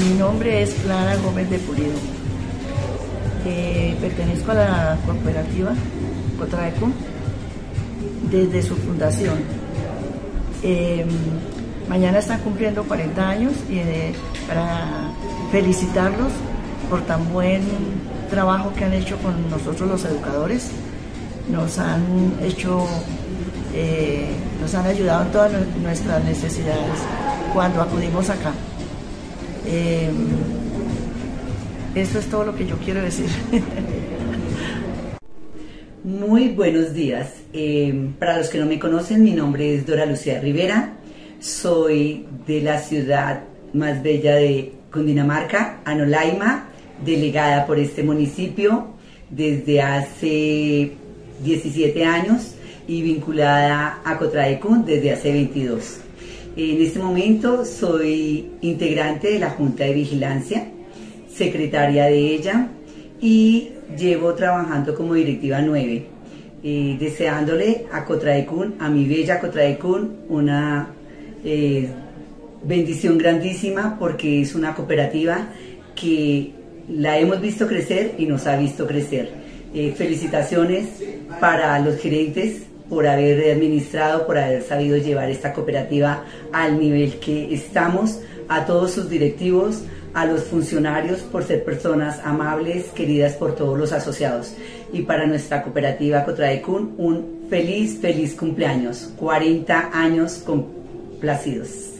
Mi nombre es Clara Gómez de Pulido. Eh, pertenezco a la cooperativa Cotraeco desde su fundación. Eh, mañana están cumpliendo 40 años y eh, para felicitarlos por tan buen trabajo que han hecho con nosotros los educadores. Nos han hecho, nos han ayudado en todas nuestras necesidades cuando acudimos acá. Eh, eso es todo lo que yo quiero decir. Muy buenos días. Eh, para los que no me conocen, mi nombre es Dora Lucía Rivera. Soy de la ciudad más bella de Cundinamarca, Anolaima, delegada por este municipio desde hace 17 años y vinculada a Cotraecún desde hace 22. En este momento soy integrante de la Junta de Vigilancia, secretaria de ella y llevo trabajando como directiva 9, eh, deseándole a Cotraecún, a mi bella Cotraecún, una eh, bendición grandísima porque es una cooperativa que la hemos visto crecer y nos ha visto crecer. Eh, felicitaciones para los gerentes por haber administrado, por haber sabido llevar esta cooperativa al nivel que estamos, a todos sus directivos, a los funcionarios por ser personas amables, queridas por todos los asociados. Y para nuestra cooperativa Cotraecún, un feliz, feliz cumpleaños, 40 años complacidos.